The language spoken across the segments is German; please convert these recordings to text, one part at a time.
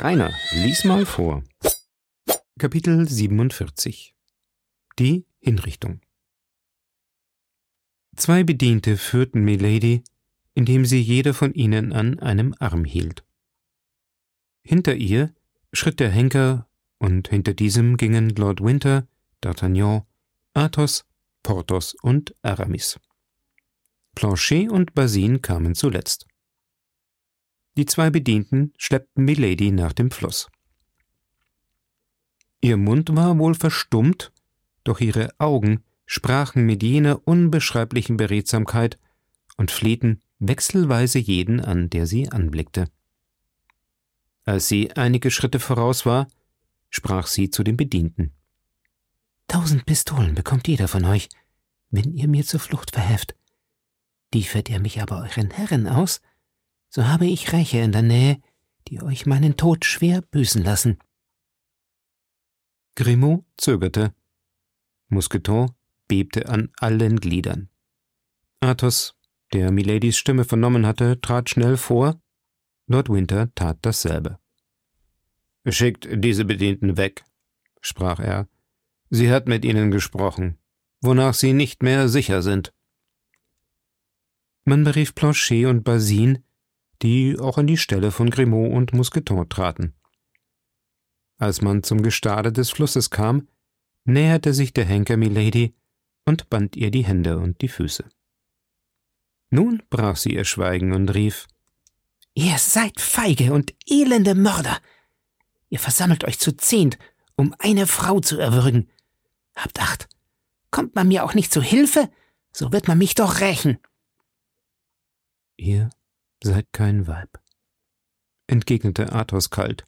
Rainer, lies mal vor. Kapitel 47 Die Hinrichtung Zwei Bediente führten Milady, indem sie jeder von ihnen an einem Arm hielt. Hinter ihr schritt der Henker, und hinter diesem gingen Lord Winter, D'Artagnan, Athos, Porthos und Aramis. Planchet und Basine kamen zuletzt. Die zwei Bedienten schleppten Milady nach dem Fluss. Ihr Mund war wohl verstummt, doch ihre Augen sprachen mit jener unbeschreiblichen Beredsamkeit und flehten wechselweise jeden an, der sie anblickte. Als sie einige Schritte voraus war, sprach sie zu den Bedienten. Tausend Pistolen bekommt jeder von euch, wenn ihr mir zur Flucht verhelft. Liefert ihr mich aber euren Herren aus, so habe ich Räche in der Nähe, die euch meinen Tod schwer büßen lassen. Grimaud zögerte. Mousqueton bebte an allen Gliedern. Athos, der Miladys Stimme vernommen hatte, trat schnell vor. Lord Winter tat dasselbe. Schickt diese Bedienten weg, sprach er. Sie hat mit ihnen gesprochen, wonach sie nicht mehr sicher sind. Man berief Planchet und Basine, die auch an die Stelle von Grimaud und Mousqueton traten. Als man zum Gestade des Flusses kam, näherte sich der Henker Milady und band ihr die Hände und die Füße. Nun brach sie ihr Schweigen und rief Ihr seid feige und elende Mörder. Ihr versammelt euch zu zehnt, um eine Frau zu erwürgen. Habt acht. Kommt man mir auch nicht zu Hilfe, so wird man mich doch rächen. Ihr seid kein Weib, entgegnete Athos kalt.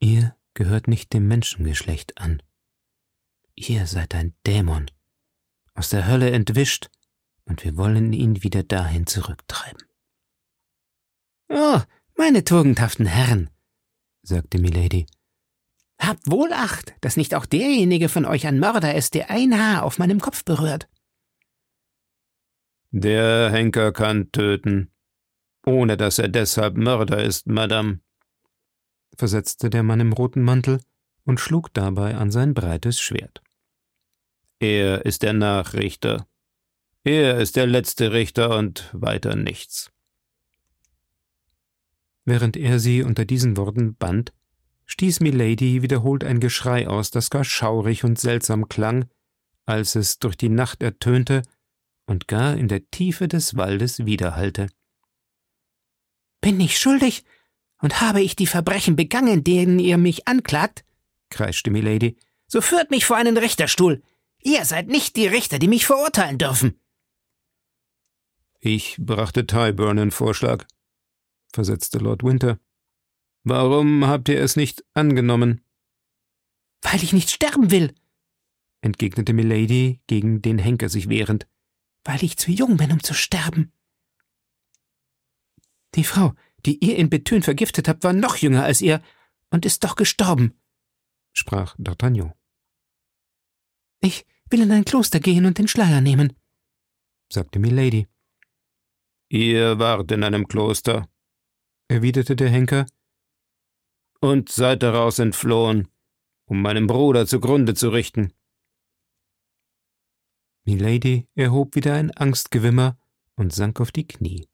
Ihr gehört nicht dem Menschengeschlecht an. Ihr seid ein Dämon, aus der Hölle entwischt, und wir wollen ihn wieder dahin zurücktreiben. Oh, meine tugendhaften Herren, sagte Milady, habt wohl Acht, dass nicht auch derjenige von euch ein Mörder ist, der ein Haar auf meinem Kopf berührt. Der Henker kann töten, ohne dass er deshalb Mörder ist, Madame, versetzte der Mann im roten Mantel und schlug dabei an sein breites Schwert. Er ist der Nachrichter. Er ist der letzte Richter und weiter nichts. Während er sie unter diesen Worten band, stieß Milady wiederholt ein Geschrei aus, das gar schaurig und seltsam klang, als es durch die Nacht ertönte und gar in der Tiefe des Waldes widerhallte. Bin ich schuldig und habe ich die Verbrechen begangen, denen ihr mich anklagt? kreischte Milady. So führt mich vor einen Richterstuhl. Ihr seid nicht die Richter, die mich verurteilen dürfen. Ich brachte Tyburn in Vorschlag, versetzte Lord Winter. Warum habt ihr es nicht angenommen? Weil ich nicht sterben will, entgegnete Milady, gegen den Henker sich wehrend. Weil ich zu jung bin, um zu sterben. Die Frau, die ihr in Bethune vergiftet habt, war noch jünger als ihr und ist doch gestorben, sprach D'Artagnan. Ich will in ein Kloster gehen und den Schleier nehmen, sagte Milady. Ihr wart in einem Kloster, erwiderte der Henker, und seid daraus entflohen, um meinen Bruder zugrunde zu richten. Milady erhob wieder ein Angstgewimmer und sank auf die Knie.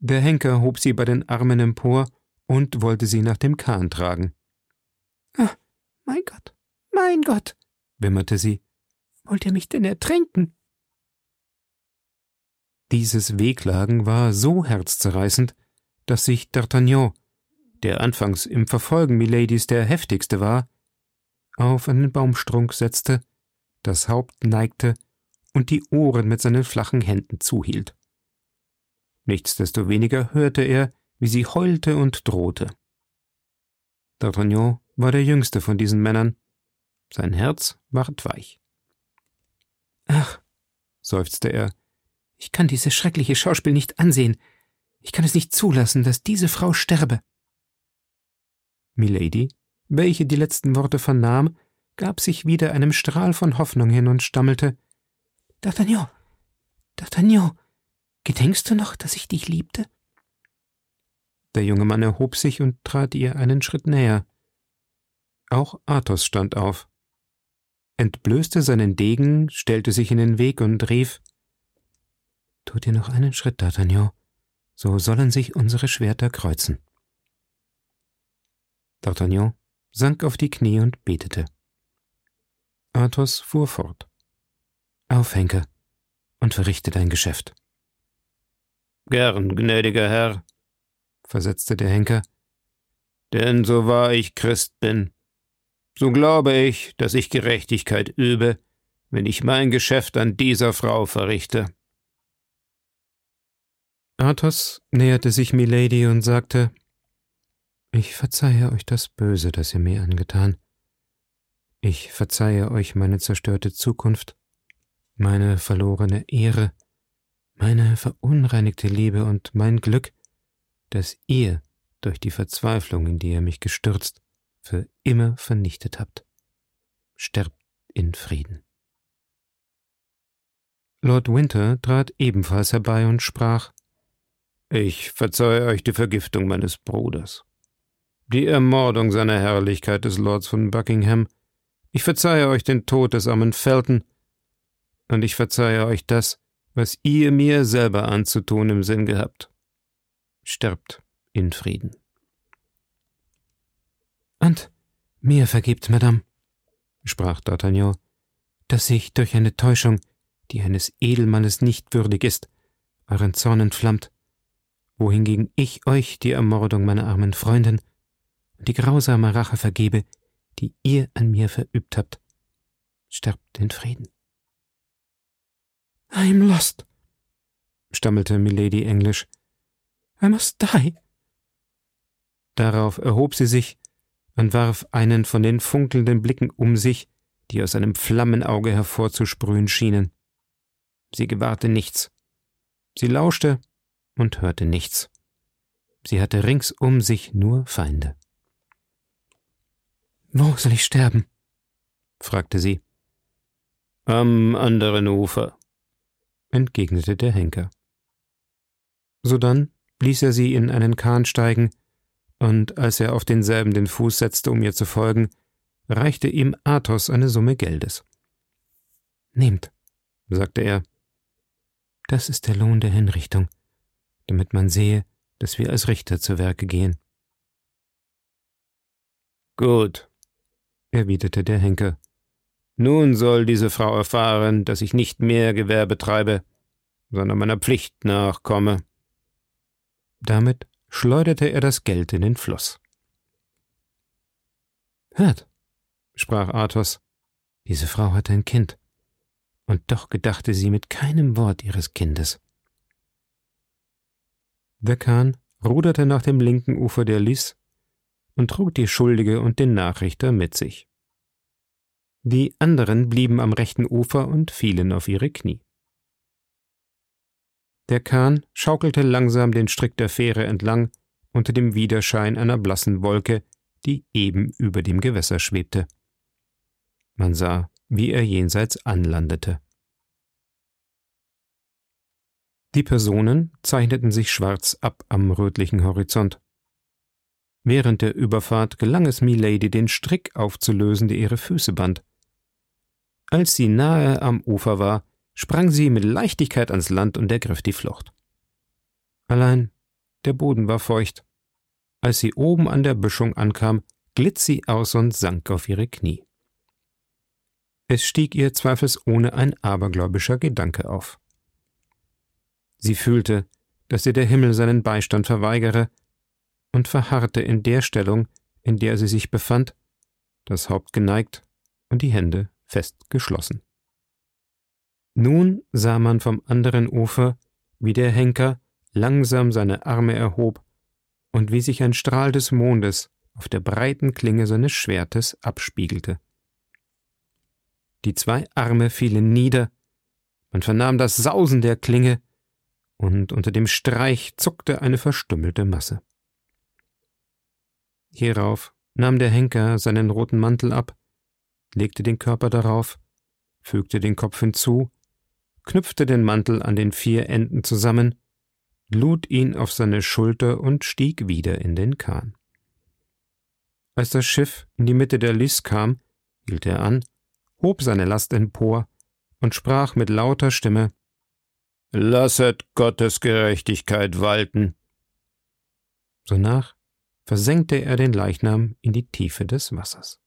Der Henker hob sie bei den Armen empor und wollte sie nach dem Kahn tragen. Ah, mein Gott, mein Gott, wimmerte sie. Wollt ihr mich denn ertränken? Dieses Wehklagen war so herzzerreißend, dass sich D'Artagnan, der anfangs im Verfolgen Miladies der heftigste war, auf einen Baumstrunk setzte, das Haupt neigte und die Ohren mit seinen flachen Händen zuhielt. Nichtsdestoweniger hörte er, wie sie heulte und drohte. D'Artagnan war der jüngste von diesen Männern. Sein Herz ward weich. Ach, seufzte er, ich kann dieses schreckliche Schauspiel nicht ansehen. Ich kann es nicht zulassen, dass diese Frau sterbe. Milady, welche die letzten Worte vernahm, gab sich wieder einem Strahl von Hoffnung hin und stammelte D'Artagnan, D'Artagnan, gedenkst du noch, dass ich dich liebte? Der junge Mann erhob sich und trat ihr einen Schritt näher. Auch Athos stand auf, entblößte seinen Degen, stellte sich in den Weg und rief Tut ihr noch einen Schritt, D'Artagnan, so sollen sich unsere Schwerter kreuzen. D'Artagnan sank auf die Knie und betete. Athos fuhr fort. Auf, Henker, und verrichte dein Geschäft. Gern, gnädiger Herr, versetzte der Henker, denn so wahr ich Christ bin, so glaube ich, dass ich Gerechtigkeit übe, wenn ich mein Geschäft an dieser Frau verrichte. Athos näherte sich Milady und sagte Ich verzeihe euch das Böse, das ihr mir angetan. Ich verzeihe euch meine zerstörte Zukunft, meine verlorene Ehre, meine verunreinigte Liebe und mein Glück, das ihr durch die Verzweiflung, in die ihr mich gestürzt, für immer vernichtet habt. Sterbt in Frieden. Lord Winter trat ebenfalls herbei und sprach Ich verzeihe euch die Vergiftung meines Bruders, die Ermordung seiner Herrlichkeit des Lords von Buckingham, ich verzeihe euch den Tod des armen Felton, und ich verzeihe euch das, was ihr mir selber anzutun im Sinn gehabt. Sterbt in Frieden. Und mir vergibt, Madame, sprach D'Artagnan, dass ich durch eine Täuschung, die eines Edelmannes nicht würdig ist, euren Zorn entflammt, wohingegen ich euch die Ermordung meiner armen Freundin und die grausame Rache vergebe, die ihr an mir verübt habt. Sterbt in Frieden. I'm lost, stammelte Milady Englisch. I must die. Darauf erhob sie sich und warf einen von den funkelnden Blicken um sich, die aus einem Flammenauge hervorzusprühen schienen. Sie gewahrte nichts. Sie lauschte und hörte nichts. Sie hatte rings um sich nur Feinde. Wo soll ich sterben? fragte sie. Am anderen Ufer, entgegnete der Henker. Sodann ließ er sie in einen Kahn steigen, und als er auf denselben den Fuß setzte, um ihr zu folgen, reichte ihm Athos eine Summe Geldes. Nehmt, sagte er. Das ist der Lohn der Hinrichtung, damit man sehe, dass wir als Richter zu Werke gehen. Gut, erwiderte der Henker. Nun soll diese Frau erfahren, dass ich nicht mehr Gewerbe treibe, sondern meiner Pflicht nachkomme. Damit schleuderte er das Geld in den Fluss. Hört, sprach Athos, diese Frau hat ein Kind, und doch gedachte sie mit keinem Wort ihres Kindes. Der Kahn ruderte nach dem linken Ufer der Lys und trug die Schuldige und den Nachrichter mit sich. Die anderen blieben am rechten Ufer und fielen auf ihre Knie. Der Kahn schaukelte langsam den Strick der Fähre entlang unter dem Widerschein einer blassen Wolke, die eben über dem Gewässer schwebte. Man sah, wie er jenseits anlandete. Die Personen zeichneten sich schwarz ab am rötlichen Horizont. Während der Überfahrt gelang es Milady, den Strick aufzulösen, der ihre Füße band. Als sie nahe am Ufer war, sprang sie mit Leichtigkeit ans Land und ergriff die Flucht. Allein der Boden war feucht. Als sie oben an der Büschung ankam, glitt sie aus und sank auf ihre Knie. Es stieg ihr zweifelsohne ein abergläubischer Gedanke auf. Sie fühlte, dass ihr der Himmel seinen Beistand verweigere, und verharrte in der Stellung, in der sie sich befand, das Haupt geneigt und die Hände fest geschlossen. Nun sah man vom anderen Ufer, wie der Henker langsam seine Arme erhob und wie sich ein Strahl des Mondes auf der breiten Klinge seines Schwertes abspiegelte. Die zwei Arme fielen nieder, man vernahm das Sausen der Klinge, und unter dem Streich zuckte eine verstümmelte Masse. Hierauf nahm der Henker seinen roten Mantel ab, legte den Körper darauf, fügte den Kopf hinzu knüpfte den Mantel an den vier Enden zusammen, lud ihn auf seine Schulter und stieg wieder in den Kahn. Als das Schiff in die Mitte der Lys kam, hielt er an, hob seine Last empor und sprach mit lauter Stimme Lasset Gottes Gerechtigkeit walten. Sonach versenkte er den Leichnam in die Tiefe des Wassers.